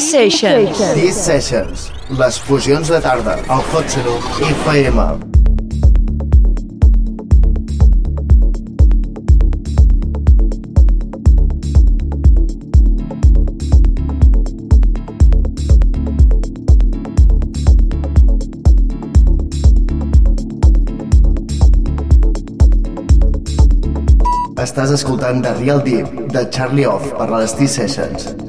Sessions. Sessions. Les fusions de tarda al Hot Seno FM. Estàs escoltant The Real Deep de Charlie Off per les T-Sessions.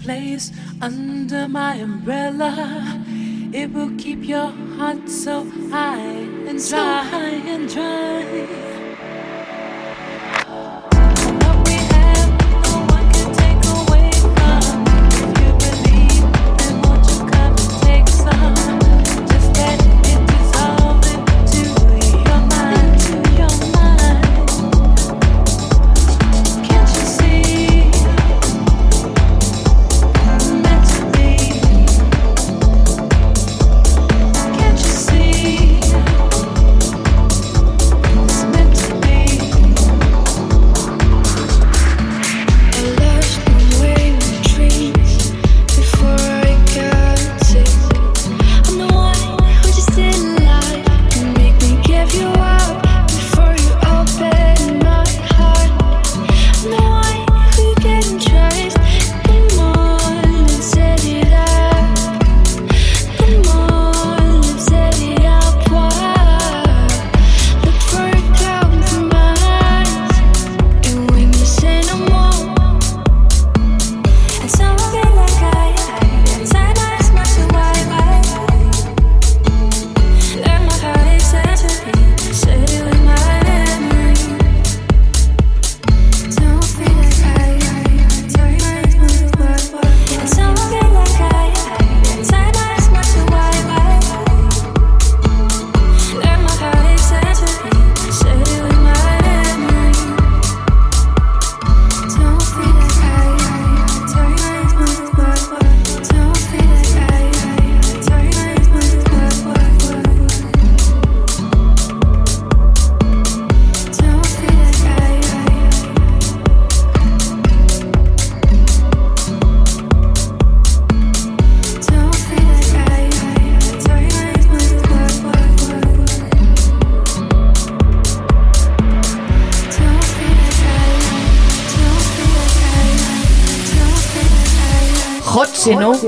Place under my umbrella. It will keep your heart so high and dry,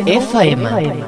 FM. FM.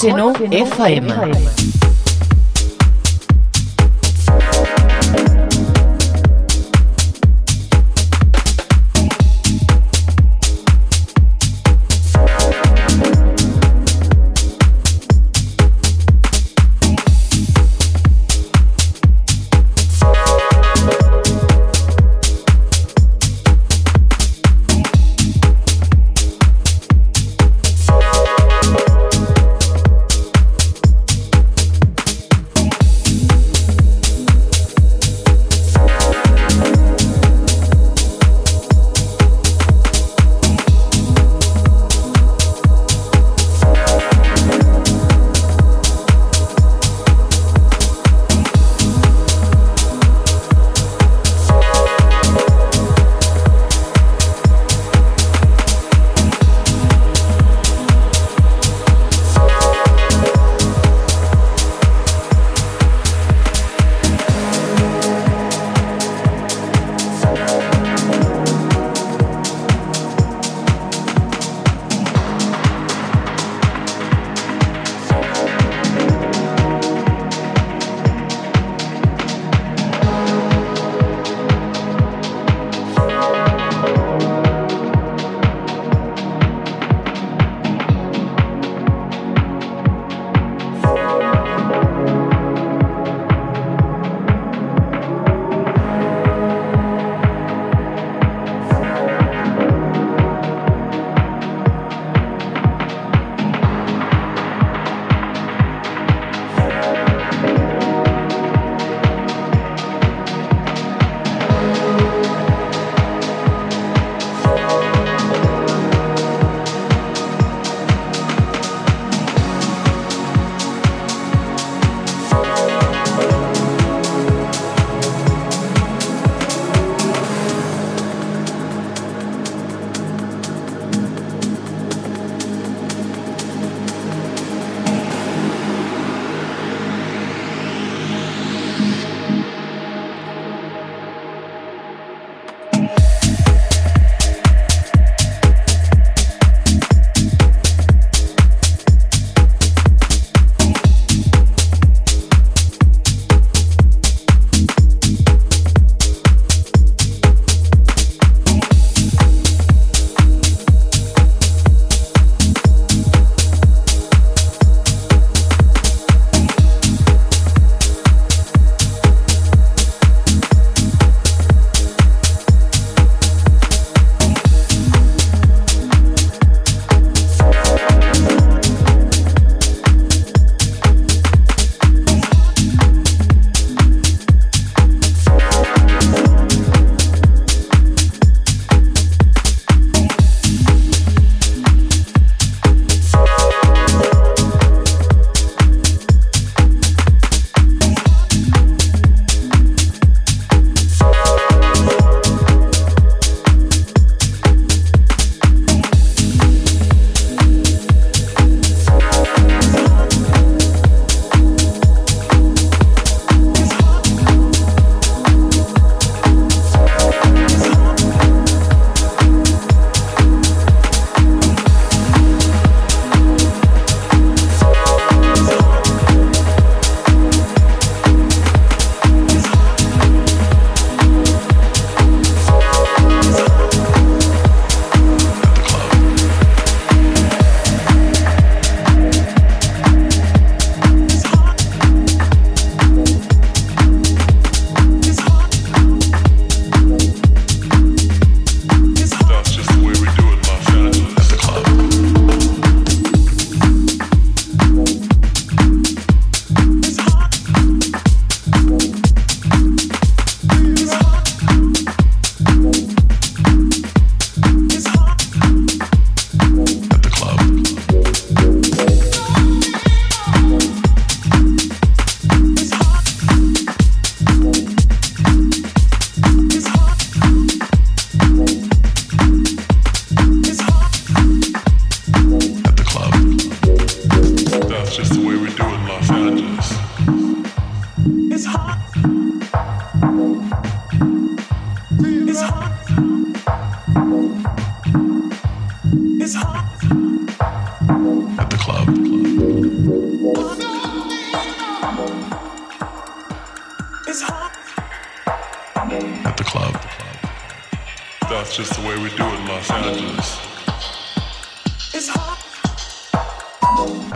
Xeno FM. FM.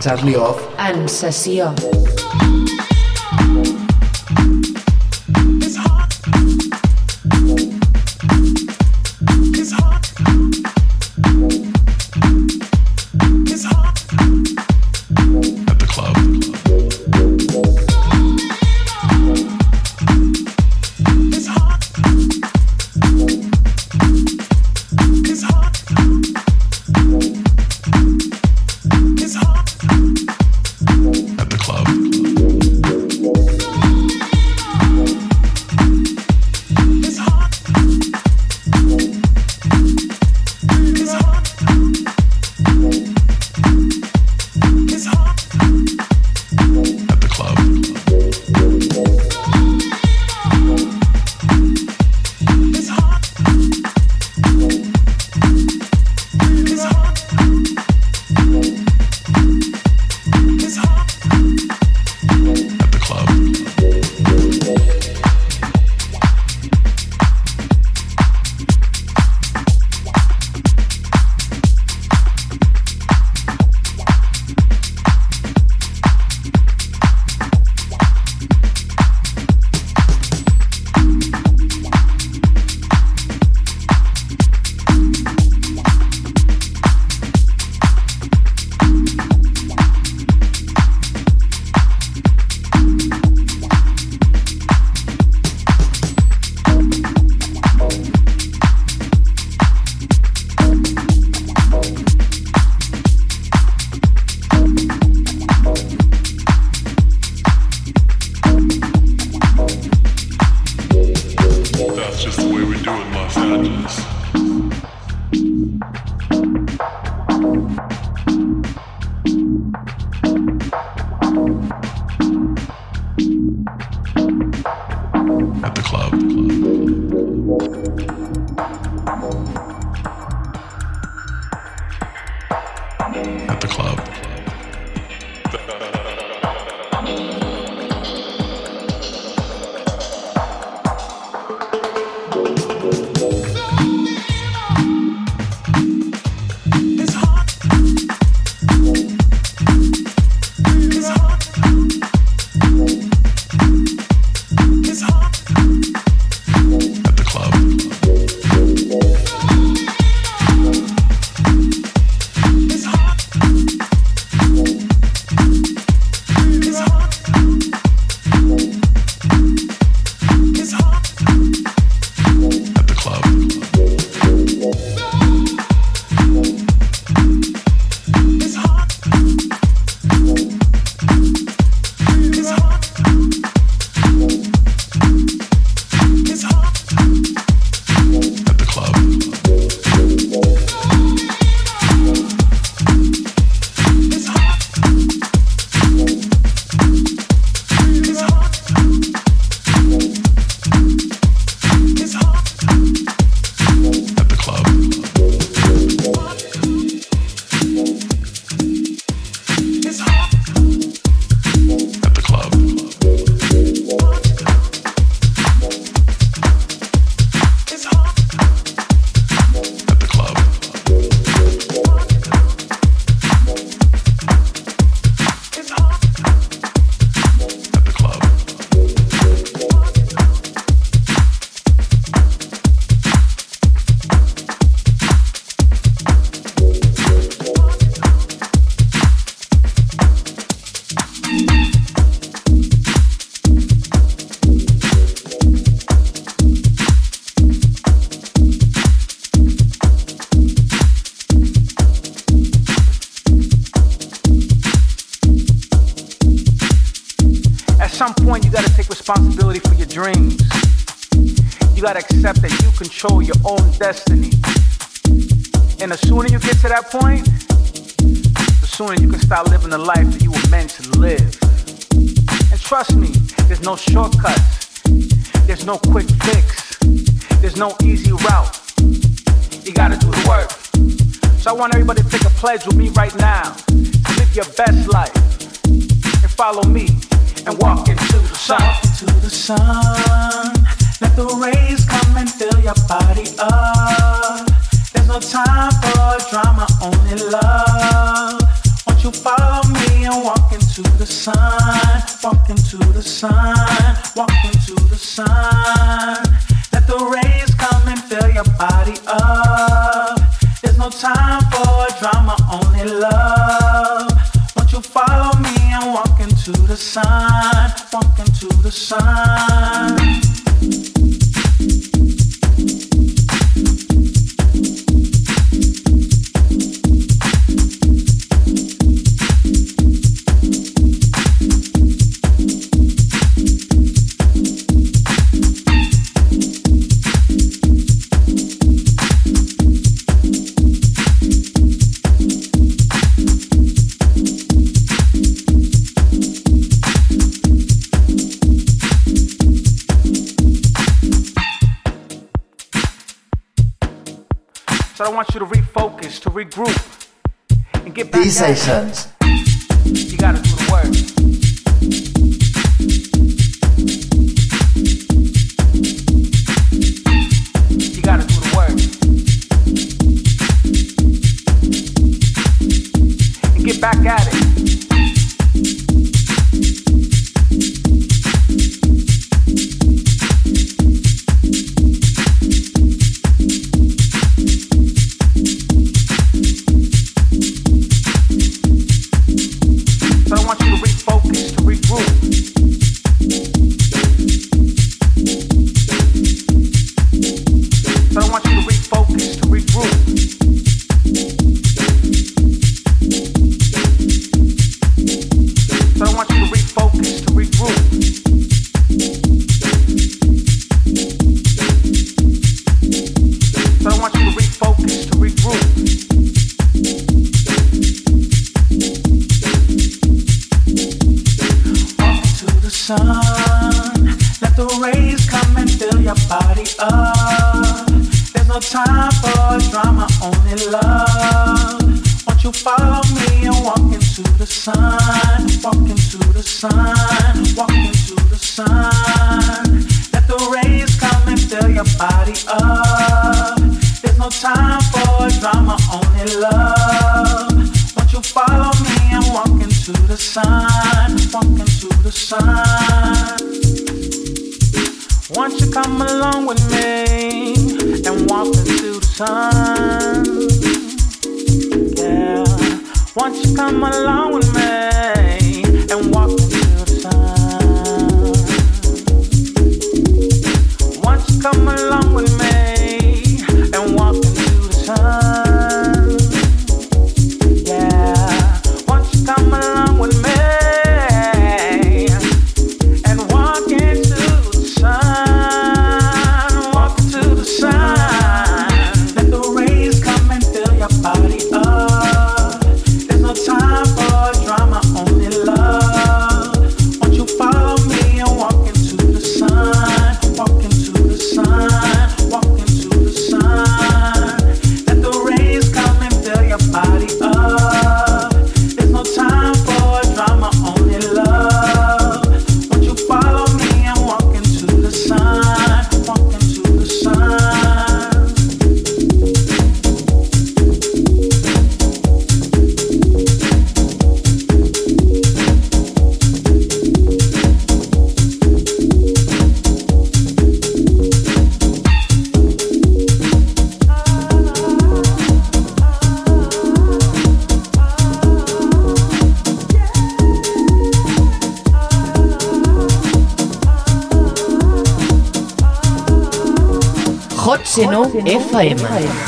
Charlie Off en sessió. destiny. And the sooner you get to that point, the regroup and get back. These sessions. sun. Let the rays come and fill your body up. There's no time for drama, only love. Won't you follow me and walk into the sun? Walk into the sun. Won't you come along with me and walk into the sun? Yeah. Won't you come along with me? FM. FM.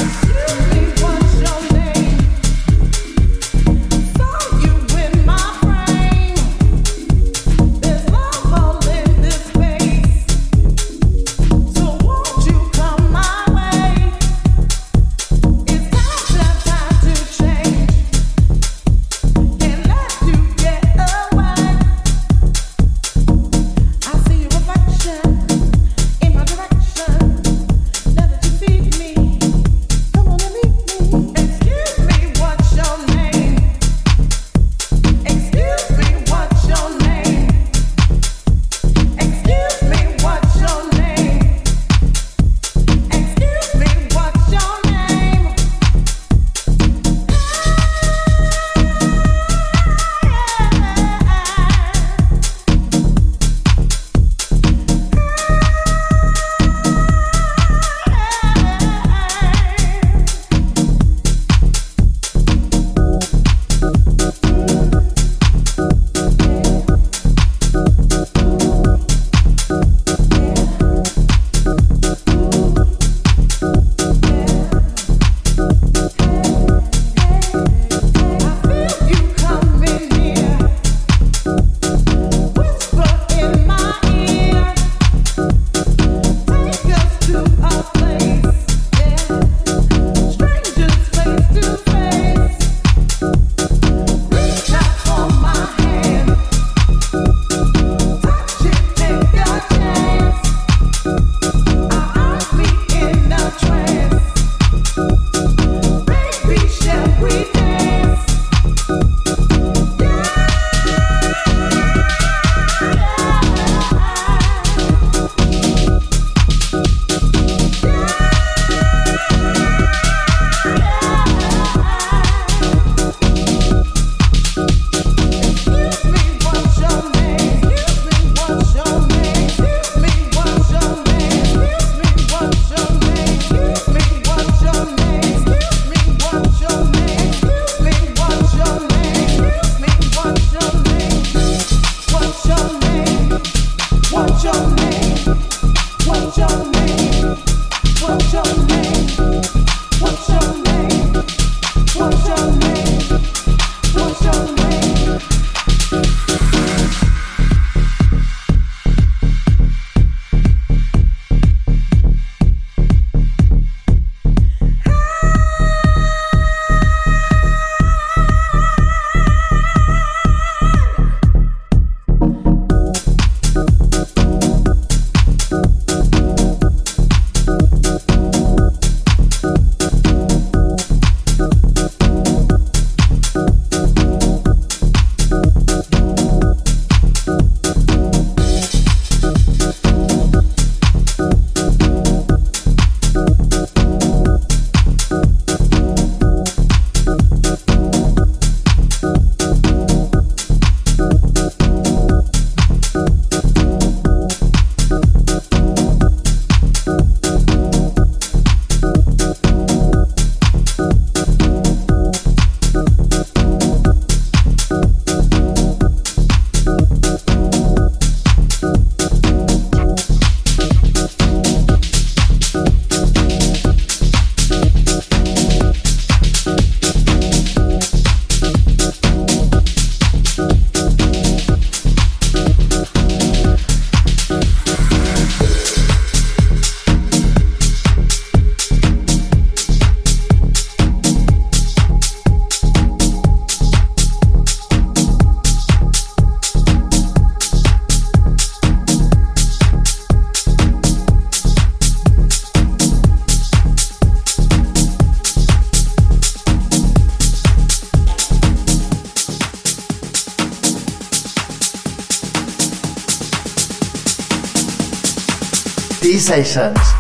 T-Sessions.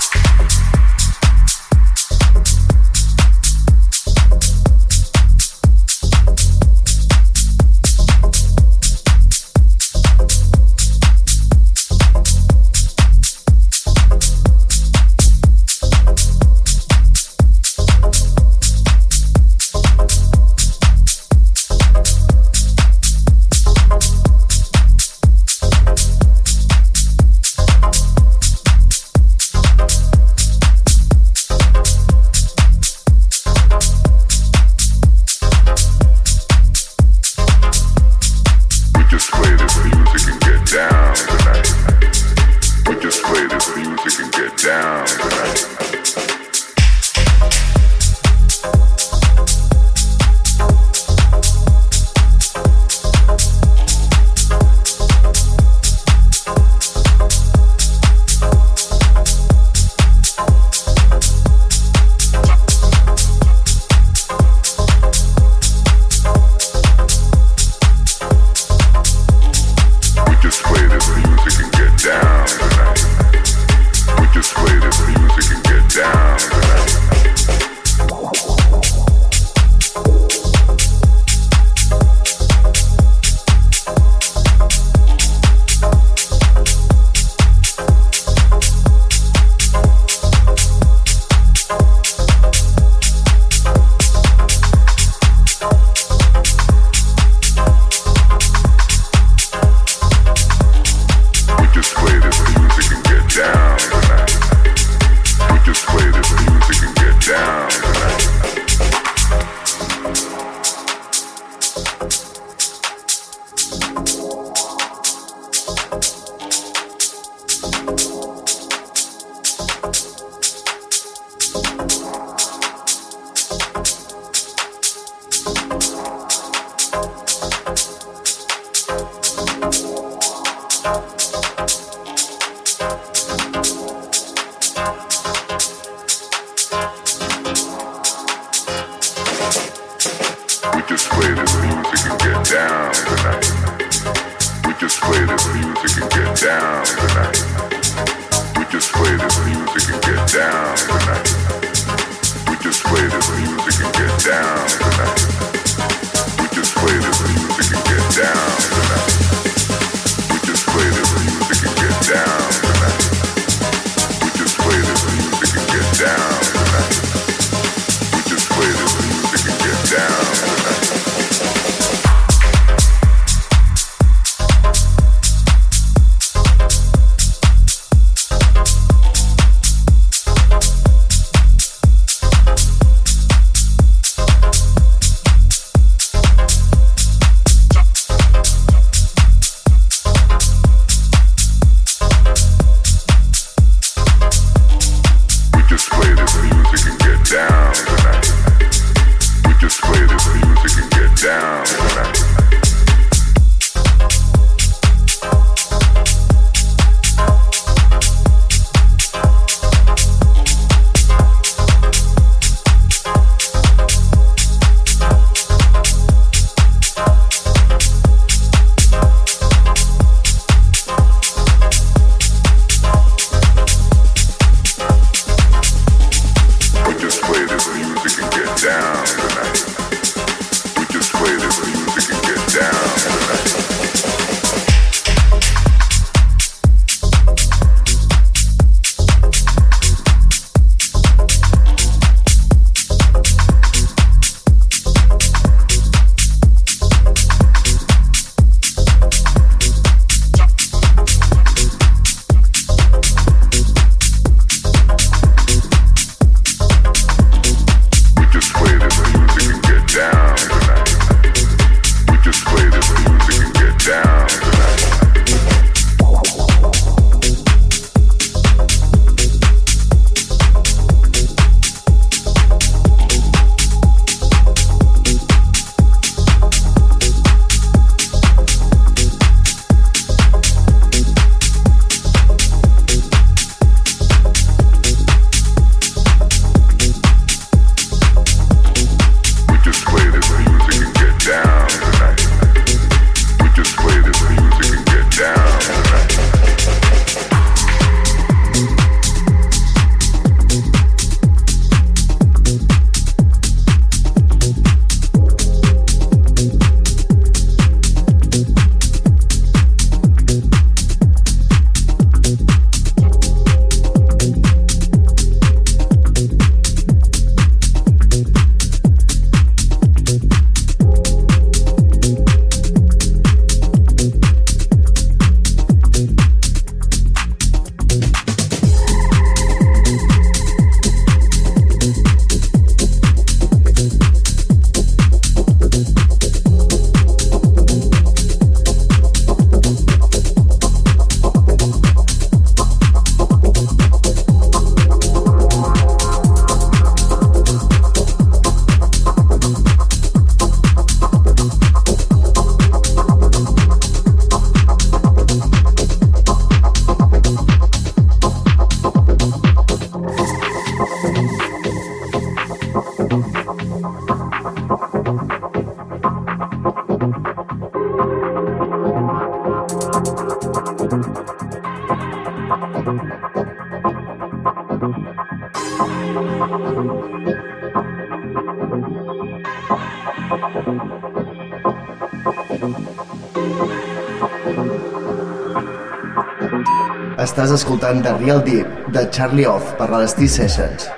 Escoltant The Real Deep, de Charlie Off, per les T-Sessions.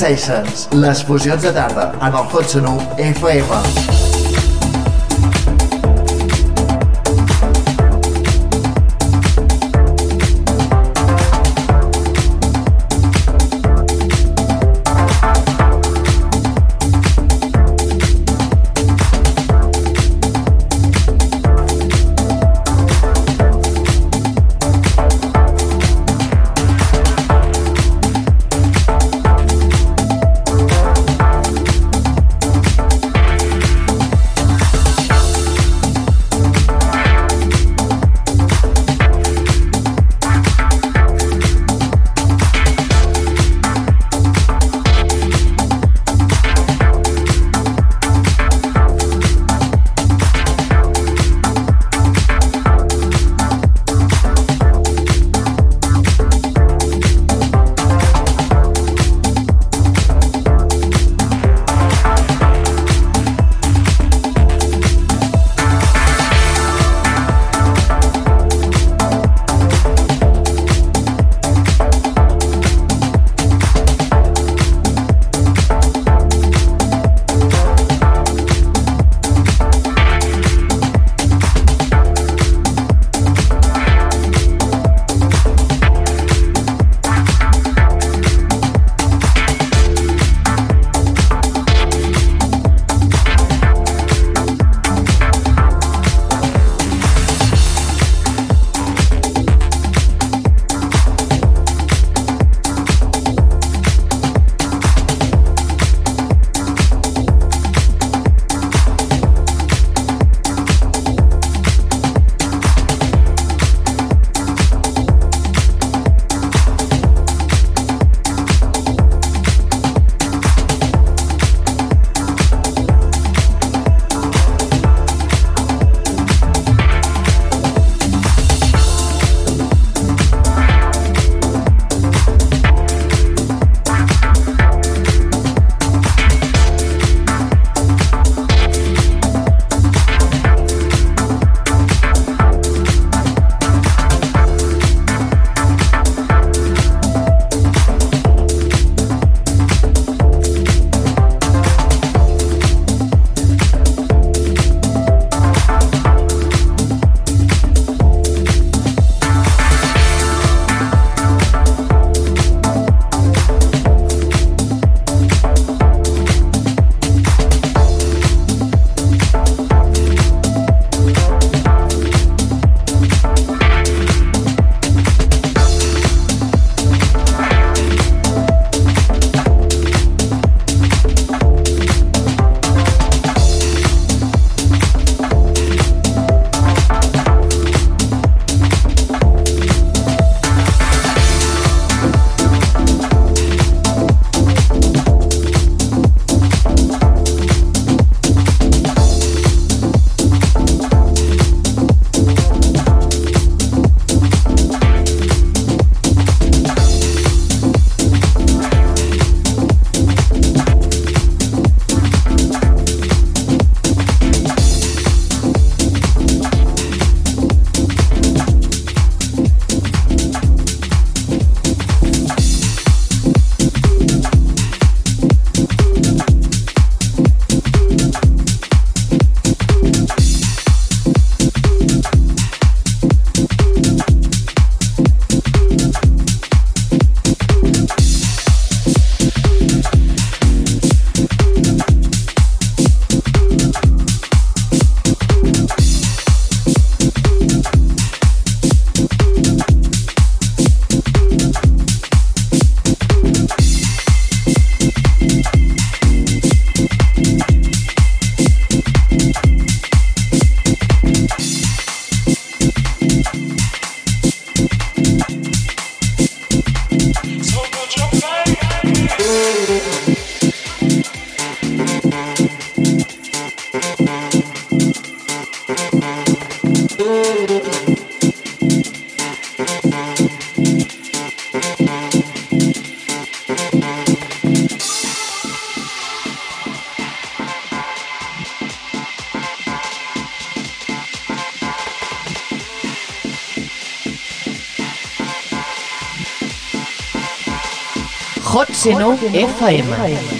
T-Sessions, les fusions de tarda en el Hot Sonu FM. Now FM. FM.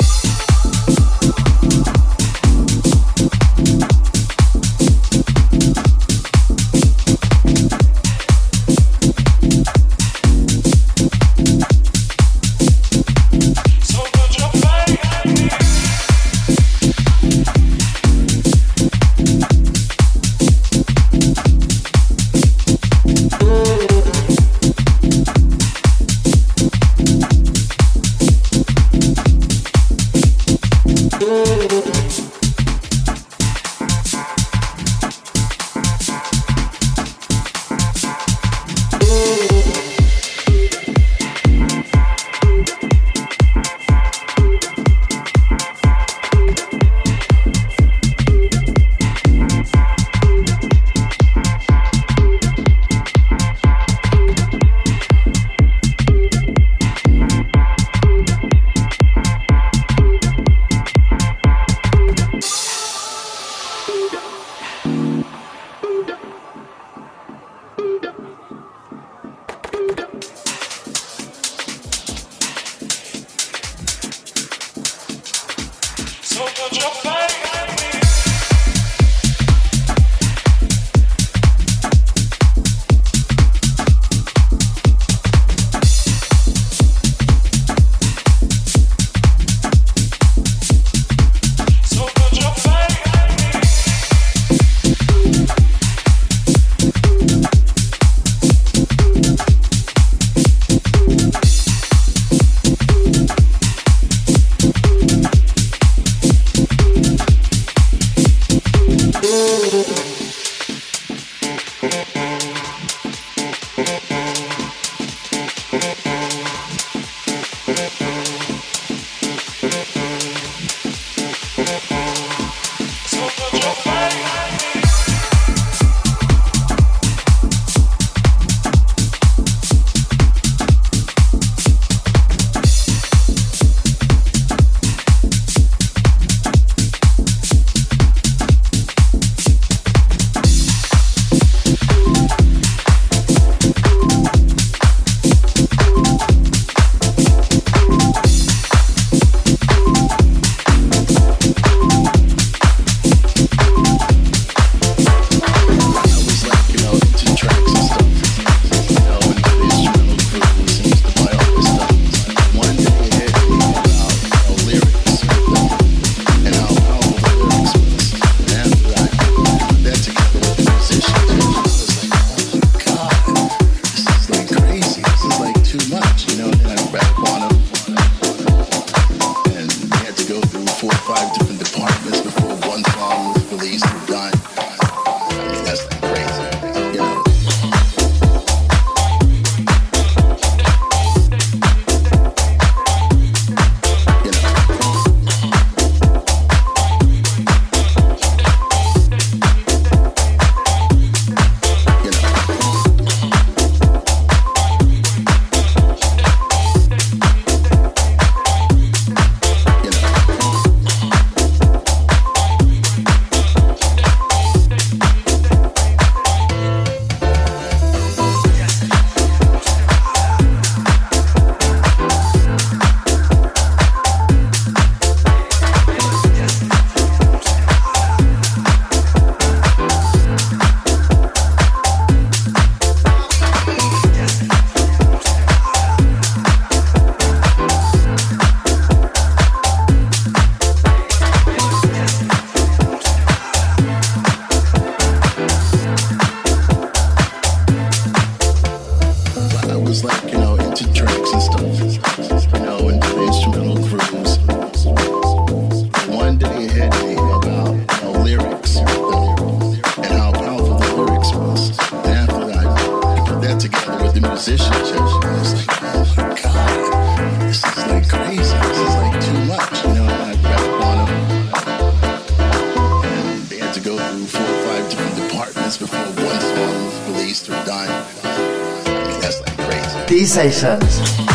to go through four or five different departments before one song was released or done. I mean, that's like crazy. These sessions.